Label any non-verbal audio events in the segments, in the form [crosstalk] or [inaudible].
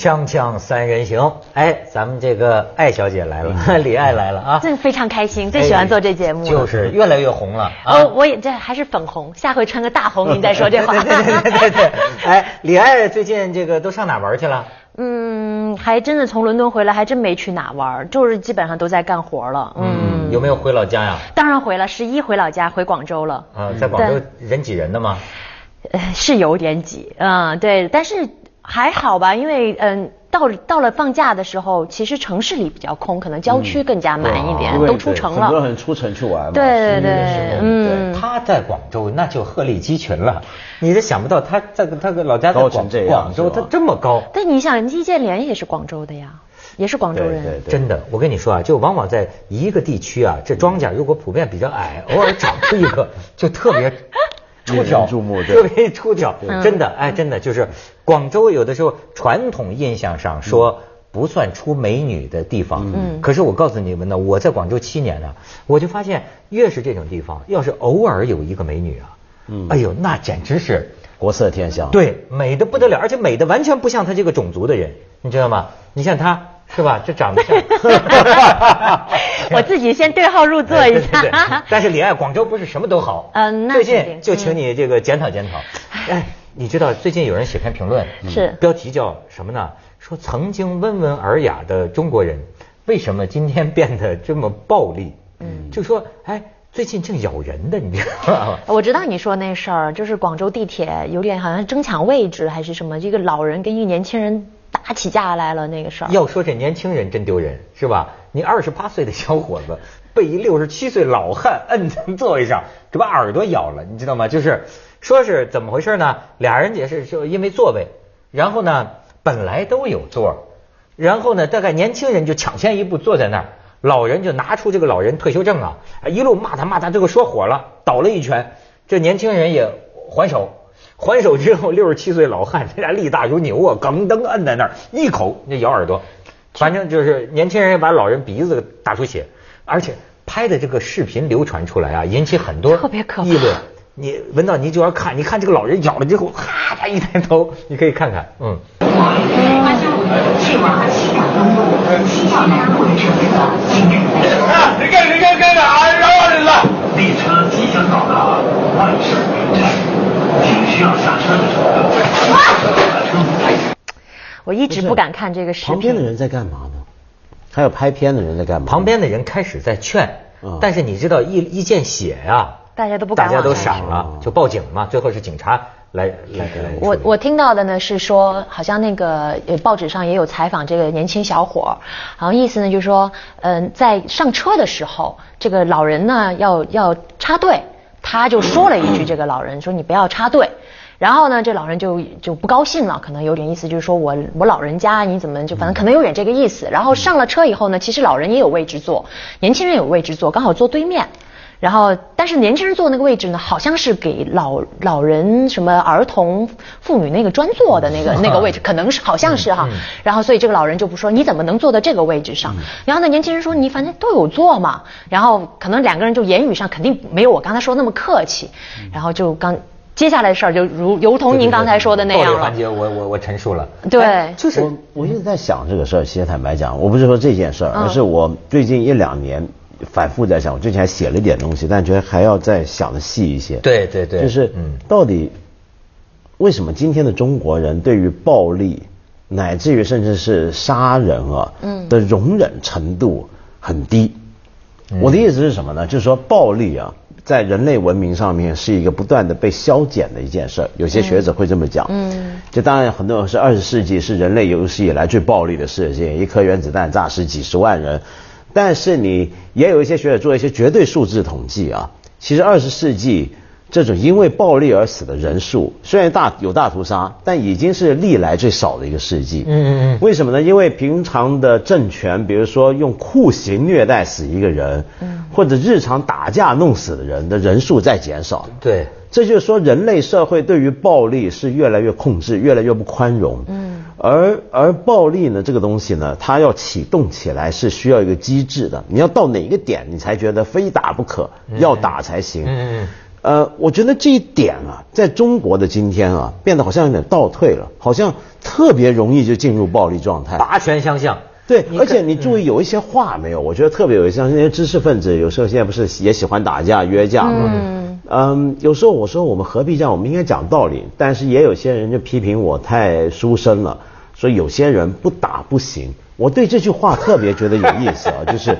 锵锵三人行，哎，咱们这个艾小姐来了，[laughs] 李艾来了啊，真非常开心，最喜欢做这节目了。就是越来越红了啊。哦，我也这还是粉红，下回穿个大红，[laughs] 您再说这话。对对对对对，哎，李艾最近这个都上哪玩去了？嗯，还真的从伦敦回来，还真没去哪玩，就是基本上都在干活了。嗯，有没有回老家呀？当然回了，十一回老家，回广州了。啊，在广州人挤人的吗？呃，是有点挤，嗯，对，但是还好吧，因为嗯，到到了放假的时候，其实城市里比较空，可能郊区更加满一点，都出城了。很多人出城去玩嘛。对对对，嗯，他在广州那就鹤立鸡群了，你都想不到他在他个老家在广广州，他这么高。但你想，易建联也是广州的呀，也是广州人。对对真的，我跟你说啊，就往往在一个地区啊，这庄稼如果普遍比较矮，偶尔长出一个，[laughs] 就特别。出挑，特别出挑，真的，哎，真的就是广州有的时候传统印象上说不算出美女的地方，嗯，可是我告诉你们呢，我在广州七年呢，我就发现越是这种地方，要是偶尔有一个美女啊，嗯，哎呦，那简直是国色天香，对，美的不得了，而且美的完全不像她这个种族的人，你知道吗？你像他。是吧？这长得像。[laughs] 我自己先对号入座一下。但是李艾，广州不是什么都好。嗯，[laughs] 那最近就请你这个检讨检讨。哎，你知道最近有人写篇评论，是标题叫什么呢？说曾经温文尔雅的中国人，为什么今天变得这么暴力？嗯，就说哎，最近正咬人的，你知道吗？[laughs] 我知道你说那事儿，就是广州地铁有点好像争抢位置还是什么，一个老人跟一个年轻人。打起架来了那个事儿。要说这年轻人真丢人，是吧？你二十八岁的小伙子 [laughs] 被一六十七岁老汉摁在座位上，这把耳朵咬了，你知道吗？就是说是怎么回事呢？俩人也是就因为座位，然后呢本来都有座，然后呢大概年轻人就抢先一步坐在那儿，老人就拿出这个老人退休证啊，一路骂他骂他，最后说火了，倒了一拳，这年轻人也还手。还手之后，六十七岁老汉，[laughs] 这俩力大如牛啊，梗噔摁在那儿，一口那咬耳朵，反正就是年轻人把老人鼻子打出血，而且拍的这个视频流传出来啊，引起很多议论。你闻到你就要看，你看这个老人咬了之后，哈，他一抬头，你可以看看，嗯意。你看，你看，看看，饶人了！列车即将到达万盛站。需要下车的时候，[laughs] 我一直不敢看这个视频。旁边的人在干嘛呢？还有拍片的人在干嘛？旁边的人开始在劝，但是你知道一一见血呀，大家都不敢，大家都傻了，就报警嘛。最后是警察来来来。我我听到的呢是说，好像那个报纸上也有采访这个年轻小伙，好像意思呢就是说，嗯，在上车的时候，这个老人呢要要插队。他就说了一句：“这个老人说你不要插队。”然后呢，这老人就就不高兴了，可能有点意思，就是说我我老人家你怎么就反正可能有点这个意思。然后上了车以后呢，其实老人也有位置坐，年轻人有位置坐，刚好坐对面。然后，但是年轻人坐那个位置呢，好像是给老老人、什么儿童、妇女那个专坐的那个那个位置，可能是好像是哈。然后，所以这个老人就不说你怎么能坐到这个位置上。然后呢，年轻人说你反正都有座嘛。然后可能两个人就言语上肯定没有我刚才说那么客气。然后就刚接下来的事儿就如如同您刚才说的那样了。环节我我我陈述了。对，就是我我一直在想这个事儿。其实坦白讲，我不是说这件事儿，而是我最近一两年。反复在想，我之前还写了一点东西，但觉得还要再想的细一些。对对对，就是嗯，到底为什么今天的中国人对于暴力，乃至于甚至是杀人啊，嗯，的容忍程度很低？我的意思是什么呢？就是说暴力啊，在人类文明上面是一个不断的被消减的一件事。有些学者会这么讲。嗯，就当然很多人是二十世纪是人类有史以来最暴力的事件，一颗原子弹炸死几十万人。但是你也有一些学者做一些绝对数字统计啊，其实二十世纪这种因为暴力而死的人数，虽然大有大屠杀，但已经是历来最少的一个世纪。嗯嗯嗯。为什么呢？因为平常的政权，比如说用酷刑虐待死一个人，嗯，或者日常打架弄死的人的人数在减少。对。这就是说，人类社会对于暴力是越来越控制，越来越不宽容。嗯，而而暴力呢，这个东西呢，它要启动起来是需要一个机制的。你要到哪个点，你才觉得非打不可，要打才行。嗯嗯。呃，我觉得这一点啊，在中国的今天啊，变得好像有点倒退了，好像特别容易就进入暴力状态。拔拳相向。对，而且你注意有一些话没有？我觉得特别有意思，像那些知识分子，有时候现在不是也喜欢打架约架吗？嗯，嗯，有时候我说我们何必这样？我们应该讲道理。但是也有些人就批评我太书生了，所以有些人不打不行。我对这句话特别觉得有意思啊，就是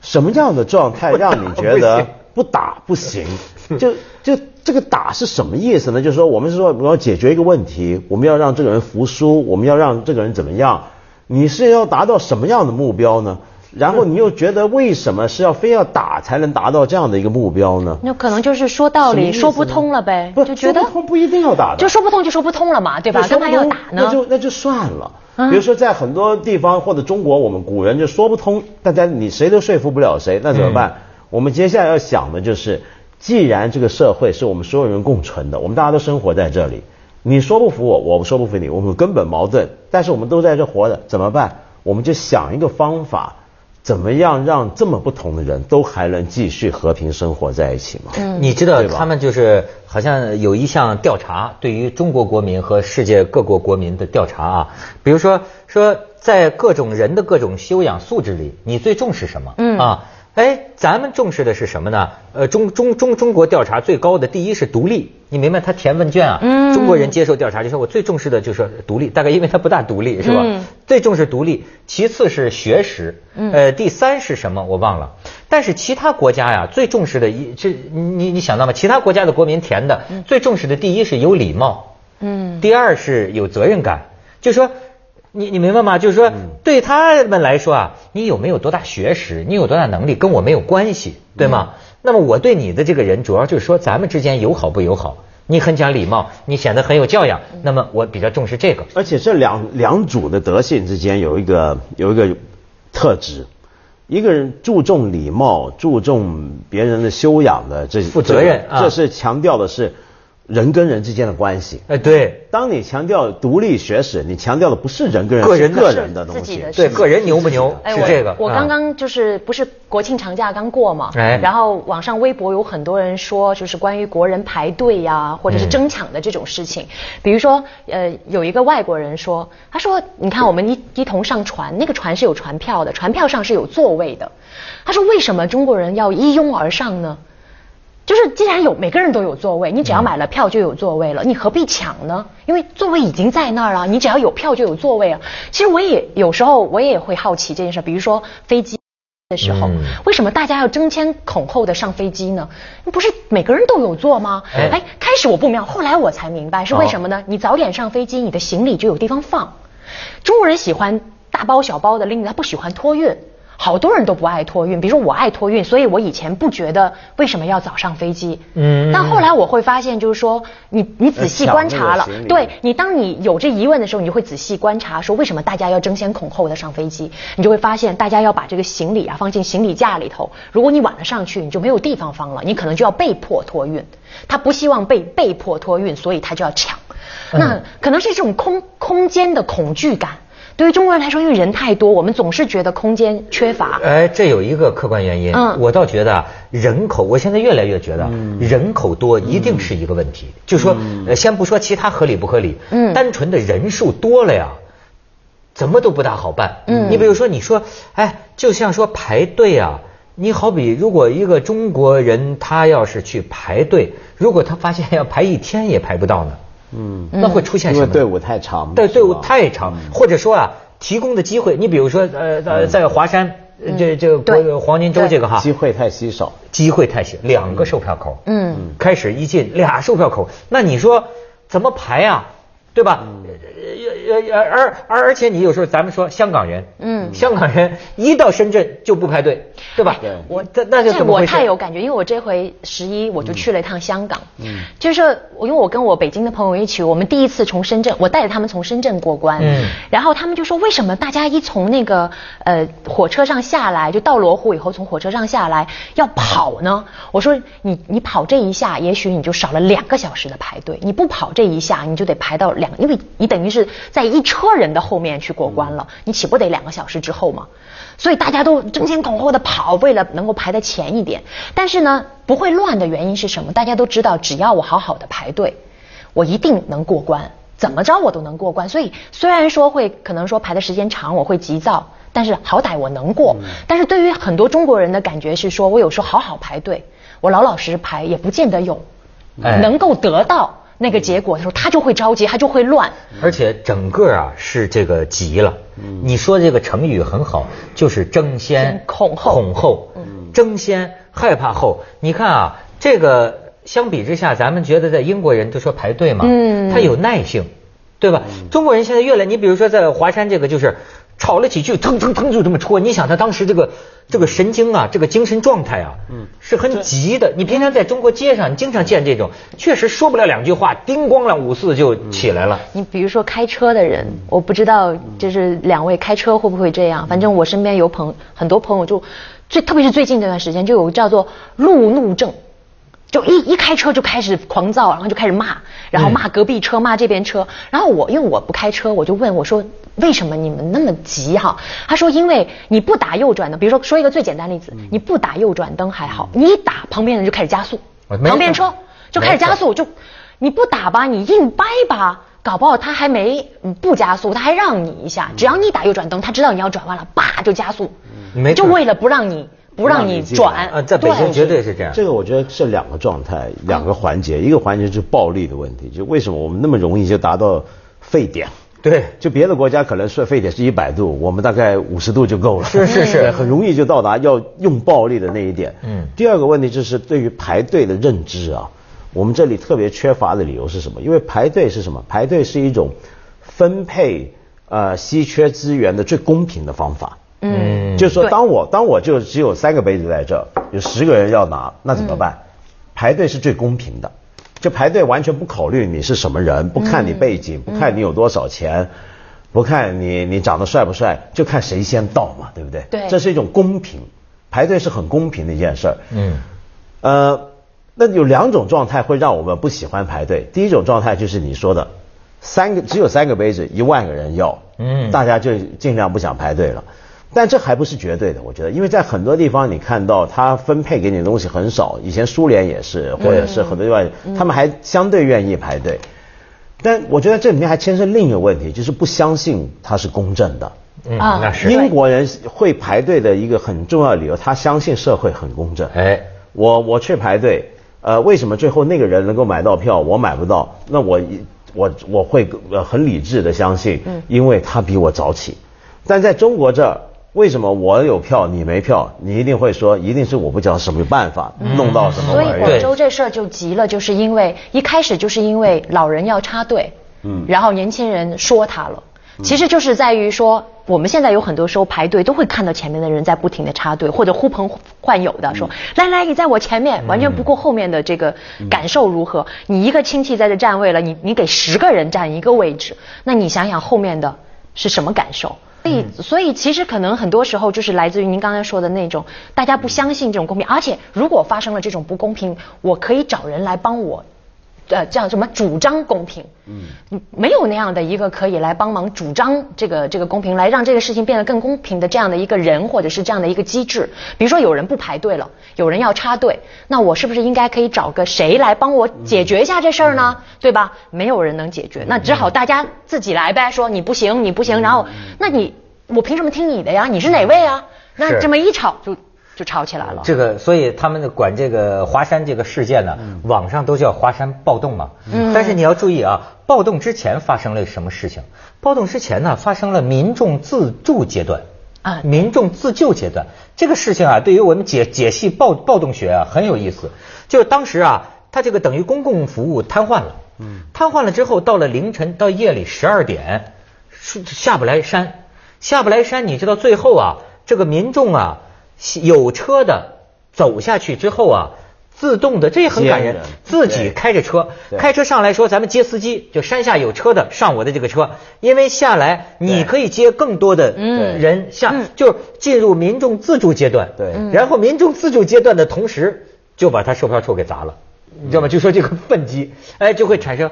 什么样的状态让你觉得 [laughs] 不打不行？[laughs] 就就这个打是什么意思呢？就是说我们是说我们要解决一个问题，我们要让这个人服输，我们要让这个人怎么样？你是要达到什么样的目标呢？然后你又觉得为什么是要非要打才能达到这样的一个目标呢？那可能就是说道理说不通了呗，不就觉得说不通不一定要打的，就说不通就说不通了嘛，对吧？干嘛要打呢？那就那就算了。比如说在很多地方或者中国，我们古人就说不通，大家你谁都说服不了谁，那怎么办？我们接下来要想的就是，既然这个社会是我们所有人共存的，我们大家都生活在这里。你说不服我，我说不服你，我们根本矛盾，但是我们都在这活着，怎么办？我们就想一个方法，怎么样让这么不同的人都还能继续和平生活在一起嘛？嗯，你知道他们就是好像有一项调查，对于中国国民和世界各国国民的调查啊，比如说说在各种人的各种修养素质里，你最重视什么？嗯啊。哎，咱们重视的是什么呢？呃，中中中中国调查最高的第一是独立，你明白？他填问卷啊，中国人接受调查就说，我最重视的就是独立，大概因为他不大独立，是吧？最重视独立，其次是学识，呃，第三是什么？我忘了。但是其他国家呀，最重视的一，这你你想到吗？其他国家的国民填的最重视的第一是有礼貌，嗯，第二是有责任感，就说。你你明白吗？就是说，对他们来说啊，你有没有多大学识，你有多大能力，跟我没有关系，对吗？那么我对你的这个人，主要就是说，咱们之间友好不友好？你很讲礼貌，你显得很有教养，那么我比较重视这个。而且这两两组的德性之间有一个有一个特质，一个人注重礼貌，注重别人的修养的这负责任，这是强调的是。人跟人之间的关系，哎，对，当你强调独立学史，你强调的不是人跟人个人个人的东西，对，个人牛不牛？是这个。我刚刚就是不是国庆长假刚过嘛，然后网上微博有很多人说，就是关于国人排队呀，或者是争抢的这种事情。比如说，呃，有一个外国人说，他说，你看我们一一同上船，那个船是有船票的，船票上是有座位的。他说，为什么中国人要一拥而上呢？就是既然有每个人都有座位，你只要买了票就有座位了，你何必抢呢？因为座位已经在那儿了，你只要有票就有座位了。其实我也有时候我也会好奇这件事，比如说飞机的时候，为什么大家要争先恐后的上飞机呢？不是每个人都有座吗？哎，开始我不明白，后来我才明白是为什么呢？你早点上飞机，你的行李就有地方放。中国人喜欢大包小包的拎，他不喜欢托运。好多人都不爱托运，比如说我爱托运，所以我以前不觉得为什么要早上飞机。嗯。但后来我会发现，就是说你你仔细观察了，对你当你有这疑问的时候，你就会仔细观察，说为什么大家要争先恐后的上飞机？你就会发现，大家要把这个行李啊放进行李架里头。如果你晚了上去，你就没有地方放了，你可能就要被迫托运。他不希望被被迫托运，所以他就要抢。那可能是这种空空间的恐惧感。对于中国人来说，因为人太多，我们总是觉得空间缺乏。哎，这有一个客观原因。嗯，我倒觉得人口，我现在越来越觉得人口多一定是一个问题。就说，呃先不说其他合理不合理，嗯，单纯的人数多了呀，怎么都不大好办。嗯，你比如说，你说，哎，就像说排队啊，你好比如果一个中国人他要是去排队，如果他发现要排一天也排不到呢。嗯，那会出现什么？队伍太长。对，队伍太长，或者说啊，提供的机会，你比如说呃呃，在华山这这个黄金周这个哈，机会太稀少，机会太稀，两个售票口，嗯，开始一进俩售票口，那你说怎么排啊？对吧？呃呃而而而且你有时候咱们说香港人，嗯，香港人一到深圳就不排队，对吧？对，我这那就我太有感觉，因为我这回十一我就去了一趟香港，嗯，就是我因为我跟我北京的朋友一起，我们第一次从深圳，我带着他们从深圳过关，嗯，然后他们就说为什么大家一从那个呃火车上下来，就到罗湖以后从火车上下来要跑呢？我说你你跑这一下，也许你就少了两个小时的排队，你不跑这一下，你就得排到两。两，因为你等于是在一车人的后面去过关了，你岂不得两个小时之后吗？所以大家都争先恐后的跑，为了能够排在前一点。但是呢，不会乱的原因是什么？大家都知道，只要我好好的排队，我一定能过关，怎么着我都能过关。所以虽然说会可能说排的时间长，我会急躁，但是好歹我能过。但是对于很多中国人的感觉是说，我有时候好好排队，我老老实实排，也不见得有哎能够得到那个结果的时候，他就会着急，他就会乱。而且整个啊是这个急了。你说这个成语很好，就是争先先恐后恐后，争先害怕后。你看啊，这个相比之下，咱们觉得在英国人都说排队嘛，嗯他有耐性，对吧？中国人现在越来，你比如说在华山这个就是。吵了几句，腾腾腾就这么戳。你想他当时这个这个神经啊，这个精神状态啊，嗯，是很急的。你平常在中国街上，你经常见这种，确实说不了两句话，叮咣啷五四就起来了。你比如说开车的人，我不知道就是两位开车会不会这样。反正我身边有朋很多朋友就最特别是最近这段时间就有叫做路怒症。就一一开车就开始狂躁，然后就开始骂，然后骂隔壁车，骂这边车。然后我因为我不开车，我就问我说为什么你们那么急哈？他说因为你不打右转灯，比如说说一个最简单例子，你不打右转灯还好，你一打旁边人就开始加速，旁边车就开始加速，就你不打吧，你硬掰吧。搞不好他还没嗯不加速，他还让你一下。只要你打右转灯，他知道你要转弯了，叭就加速，没错就为了不让你不让你转。啊，在北京对绝对是这样。这个我觉得是两个状态，两个环节，一个环节就是暴力的问题，就为什么我们那么容易就达到沸点？对就别的国家可能是沸点是一百度，我们大概五十度就够了。是是是很容易就到达要用暴力的那一点。嗯第二个问题就是对于排队的认知啊，我们这里特别缺乏的理由是什么？因为排队是什么？排队是一种分配呃稀缺资源的最公平的方法。嗯就是说，当我当我就只有三个杯子在这儿，有十个人要拿，那怎么办？排队是最公平的，就排队完全不考虑你是什么人，不看你背景，不看你有多少钱，不看你你长得帅不帅，就看谁先到嘛，对不对？对这是一种公平，排队是很公平的一件事儿。嗯呃，那有两种状态会让我们不喜欢排队。第一种状态就是你说的，三个只有三个杯子，一万个人要，嗯大家就尽量不想排队了。但这还不是绝对的，我觉得，因为在很多地方你看到他分配给你的东西很少，以前苏联也是，或者是很多地方，他们还相对愿意排队。但我觉得这里面还牵涉另一个问题，就是不相信它是公正的。嗯，啊那是。英国人会排队的一个很重要的理由，他相信社会很公正。哎，我我去排队，呃，为什么最后那个人能够买到票，我买不到？那我一我我会呃很理智的相信，因为他比我早起。但在中国这儿，为什么我有票你没票？你一定会说，一定是我不知道什么办法弄到什么所以玩意儿。广州这事儿就急了，就是因为一开始就是因为老人要插队，嗯，然后年轻人说他了，其实就是在于说，我们现在有很多时候排队都会看到前面的人在不停的插队，或者呼朋唤友的说，来来，你在我前面，完全不顾后面的这个感受如何。你一个亲戚在这占位了，你你给十个人占一个位置，那你想想后面的是什么感受？所以，所以其实可能很多时候就是来自于您刚才说的那种，大家不相信这种公平，而且如果发生了这种不公平，我可以找人来帮我，呃，叫什么主张公平？嗯，没有那样的一个可以来帮忙主张这个这个公平，来让这个事情变得更公平的这样的一个人或者是这样的一个机制。比如说有人不排队了，有人要插队，那我是不是应该可以找个谁来帮我解决一下这事儿呢？对吧？没有人能解决，那只好大家自己来呗。说你不行，你不行，然后那你我凭什么听你的呀？你是哪位啊？那这么一吵就就吵起来了。这个，所以他们管这个华山这个事件呢，网上都叫华山暴动嘛。嗯但是你要注意啊，暴动之前发生了什么事情？暴动之前呢，发生了民众自助阶段。啊民众自救阶段这个事情啊，对于我们解解析暴暴动学啊很有意思。就是当时啊，他这个等于公共服务瘫痪了。嗯。瘫痪了之后，到了凌晨到夜里十二点，是下不来山，下不来山。你知道最后啊，这个民众啊，有车的走下去之后啊。自动的，这也很感人。自己开着车，开车上来说，咱们接司机，就山下有车的上我的这个车，因为下来你可以接更多的嗯人下，嗯就是进入民众自助阶段。对嗯然后民众自助阶段的同时，就把他售票处给砸了，你知道吗？就说这个愤激，哎，就会产生。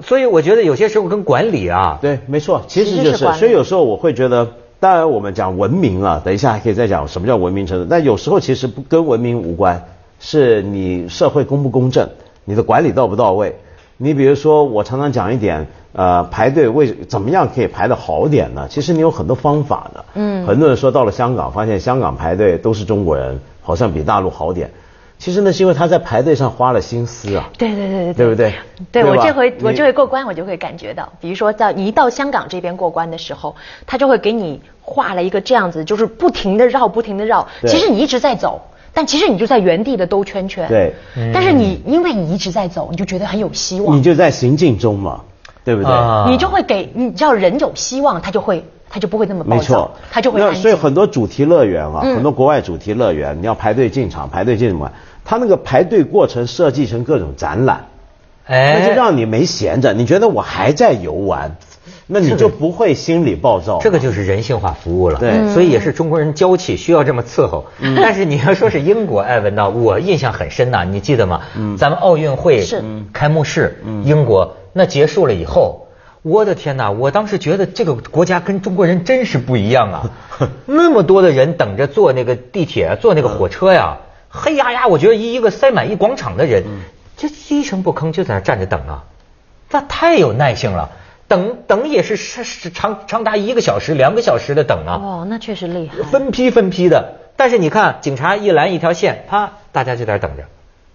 所以我觉得有些时候跟管理啊，对，没错，其实就是是，所以有时候我会觉得，当然我们讲文明啊，等一下还可以再讲什么叫文明程度，但有时候其实不跟文明无关，是你社会公不公正，你的管理到不到位。你比如说，我常常讲一点，呃，排队为怎么样可以排得好点呢？其实你有很多方法的。嗯，很多人说到了香港，发现香港排队都是中国人，好像比大陆好点。其实那是因为他在排队上花了心思啊。对对对对对不对对我这回我这回过关，我就会感觉到，比如说到你一到香港这边过关的时候，他就会给你画了一个这样子，就是不停的绕，不停的绕。其实你一直在走，但其实你就在原地的兜圈圈。对但是你因为你一直在走，你就觉得很有希望你，就在行进中嘛，对不对？啊你就会给你只要人有希望，他就会他就不会那么暴没错，，他就会那安静。所以很多主题乐园啊，嗯很多国外主题乐园，你要排队进场，排队进什么？它那个排队过程设计成各种展览，那就哎，让你没闲着，你觉得我还在游玩，那你就不会心理暴躁。这个就是人性化服务了。对嗯所以也是中国人娇气，需要这么伺候。但是你要说是英国，哎，文道，我印象很深呐，你记得吗？嗯咱们奥运会是开幕式，嗯英国那结束了以后。我的天呐！我当时觉得这个国家跟中国人真是不一样啊！[laughs] 那么多的人等着坐那个地铁、坐那个火车呀，黑压压，我觉得一一个塞满一广场的人，就一声不吭就在那站着等啊。那太有耐性了，等等也是是是长长达一个小时、两个小时的等啊，哦，那确实厉害。分批分批的。但是你看，警察一拦一条线，啪，大家就在那等着。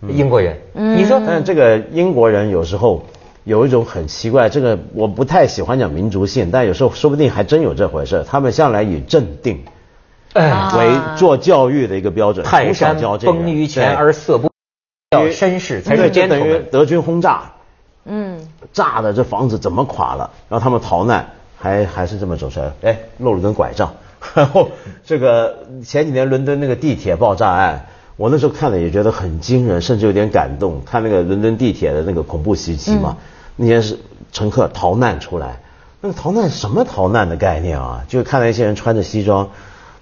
英国人，嗯你说，但是这个英国人有时候有一种很奇怪，这个我不太喜欢讲民族性，但有时候说不定还真有这回事。他们向来以镇定为做教育的一个标准，泰从小山教这个崩于前而色不，要绅士才对是就等于。德军轰炸，嗯，炸的这房子怎么垮了？然后他们逃难，还还是这么走出来，哎，露了根拐杖。然 [laughs] 后这个前几年伦敦那个地铁爆炸案，我那时候看了也觉得很惊人，甚至有点感动。看那个伦敦地铁的那个恐怖袭击嘛，那些是乘客逃难出来，那个逃难什么逃难的概念啊？就看到一些人穿着西装。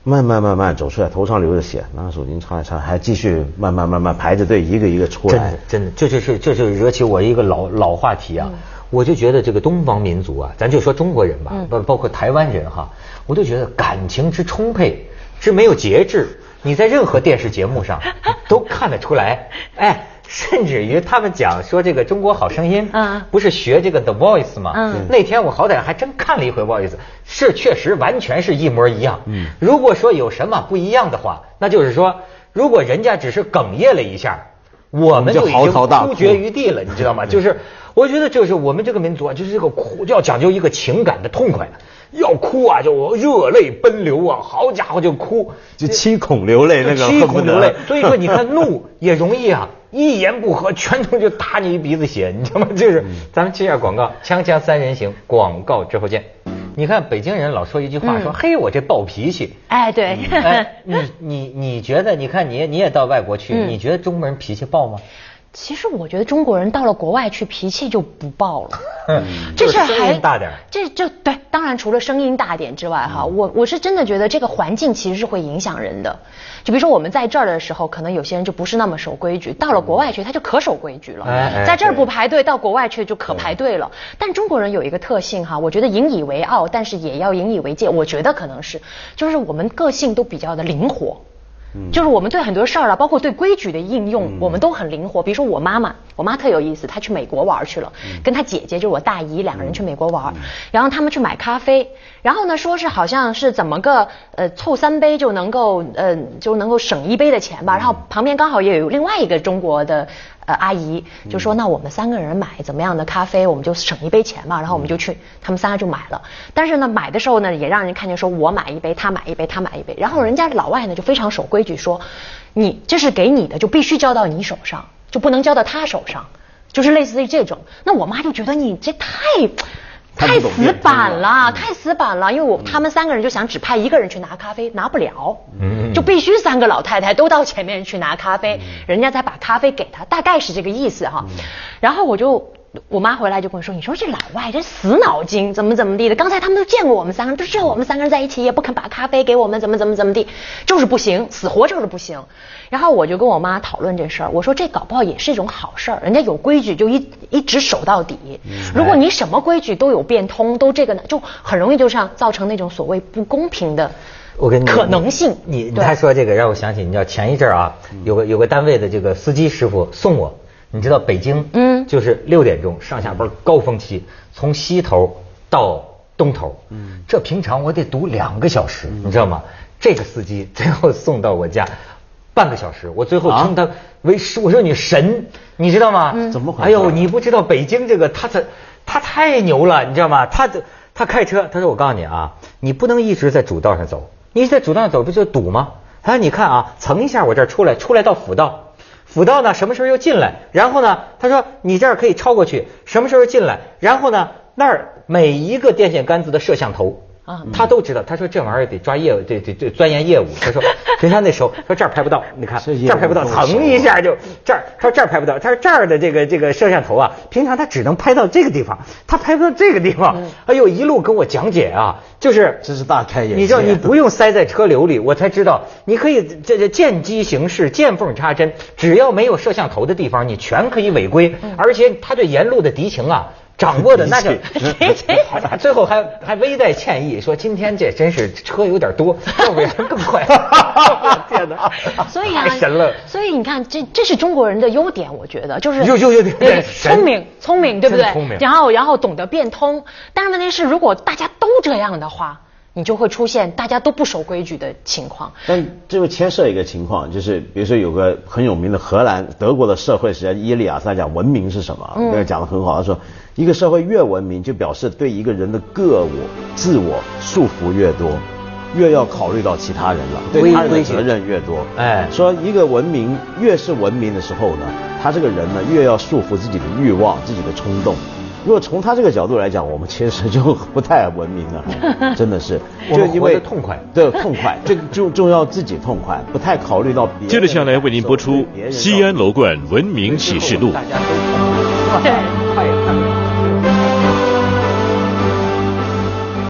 慢慢慢慢走出来，头上流着血，拿着手巾擦一擦，还继续慢慢慢慢排着队，一个一个出来真的。真的，这就是这就惹起我一个老老话题啊！我就觉得这个东方民族啊，咱就说中国人吧，包包括台湾人哈，我都觉得感情之充沛，之没有节制，你在任何电视节目上 [laughs] 都看得出来。哎，甚至于他们讲说这个《中国好声音》，嗯不是学这个 The Voice 吗？嗯那天我好歹还真看了一回 Voice，是确实完全是一模一样。嗯，如果说有什么不一样的话，那就是说，如果人家只是哽咽了一下。我们就已经啕大哭哭绝于地了，你知道吗？就是我觉得就是我们这个民族啊，就是这个哭要讲究一个情感的痛快，要哭啊就热泪奔流啊，好家伙就哭，就七孔流泪那个七孔流泪。[laughs] 所以说你看怒也容易啊，一言不合拳头就打你一鼻子血，[laughs] 你知道吗？就是咱们接下广告，锵锵三人行，广告之后见。你看北京人老说一句话，说嘿我这暴脾气。哎，对，哎，你 [laughs] 你你觉得？你看你你也到外国去，嗯你觉得中国人脾气暴吗？其实我觉得中国人到了国外去脾气就不爆了。嗯，[laughs] 这事儿还音大点这就对，当然除了声音大点之外，哈，嗯我我是真的觉得这个环境其实是会影响人的。就比如说我们在这儿的时候，可能有些人就不是那么守规矩，到了国外去他就可守规矩了。在这儿不排队，到国外去就可排队了。但中国人有一个特性哈，我觉得引以为傲，但是也要引以为戒。我觉得可能是，就是我们个性都比较的灵活。就是我们对很多事儿啊，包括对规矩的应用，我们都很灵活。比如说我妈妈，我妈特有意思，她去美国玩去了，跟她姐姐就是我大姨两个人去美国玩，然后他们去买咖啡，然后呢说是好像是怎么个呃凑三杯就能够呃就能够省一杯的钱吧，然后旁边刚好也有另外一个中国的。呃，阿姨就说：“那我们三个人买怎么样的咖啡，我们就省一杯钱嘛。”然后我们就去，他们三个就买了。但是呢，买的时候呢，也让人看见说我买一杯，他买一杯，他买一杯。然后人家老外呢就非常守规矩，说你这是给你的，就必须交到你手上，就不能交到他手上，就是类似于这种。那我妈就觉得你这太。太死板了，太死板了，因为我他们三个人就想只派一个人去拿咖啡，拿不了，嗯。就必须三个老太太都到前面去拿咖啡，人家再把咖啡给他，大概是这个意思哈。然后我就我妈回来就跟我说：“你说这老外这死脑筋，怎么怎么地的？刚才他们都见过我们三个人，都知道我们三个人在一起，也不肯把咖啡给我们，怎么怎么怎么地，就是不行，死活就是不行。”然后我就跟我妈讨论这事儿，我说这搞不好也是一种好事儿，人家有规矩就一一直守到底。如果你什么规矩都有变通，都这个呢，就很容易就像造成那种所谓不公平的。我跟你可能性，你你还说这个让我想起，你知道前一阵啊，有个有个单位的这个司机师傅送我，你知道北京，嗯，就是六点钟上下班高峰期，从西头到东头，嗯，这平常我得堵两个小时，你知道吗？这个司机 [laughs] 最后送到我家半个小时，我最后称他为师我说你神，你知道吗？怎么回事？哎呦，你不知道北京这个他他他太牛了，你知道吗？他他开车，他说我告诉你啊，你不能一直在主道上走。你在主道上走不就堵吗？他说你看啊，蹭一下我这儿出来，出来到辅道，辅道呢什么时候又进来？然后呢，他说你这儿可以超过去，什么时候进来？然后呢，那儿每一个电线杆子的摄像头。啊，他都知道。他说这玩意儿得抓业务，得得得钻研业务。他说，[laughs] 平常那时候说这儿拍不到，你看这儿拍不到，蹭一下就这儿。他说这儿拍不到，他说这儿的这个这个摄像头啊，平常他只能拍到这个地方，他拍不到这个地方。哎呦，一路跟我讲解啊，就是这是大开眼界。你知道，你不用塞在车流里，我才知道，你可以这这见机行事，见缝插针，只要没有摄像头的地方，你全可以违规。而且他对沿路的敌情啊。掌握的那就，[laughs] [laughs] [laughs] 最后还还微带歉意说今天这真是车有点多，要不然更快。天哪，所以啊，太神了。所以你看，这这是中国人的优点，我觉得就是又又有点，聪明聪明，对不对？聪明。然后然后懂得变通，但是问题是，如果大家都这样的话。你就会出现大家都不守规矩的情况。但这个牵涉一个情况，就是比如说有个很有名的荷兰、德国的社会学家伊利亚斯他讲文明是什么？那个讲的很好，他说一个社会越文明，就表示对一个人的个我、自我束缚越多，越要考虑到其他人了，对他人的责任越多。哎，说一个文明越是文明的时候呢，他这个人呢越要束缚自己的欲望、自己的冲动。如果从他这个角度来讲，我们其实就不太文明了，[laughs] 真的是，就因为痛快，对，痛快，这个就重要自己痛快，不太考虑到别人。接着下来为您播出《西安楼冠文明启示录》。大家都 [laughs]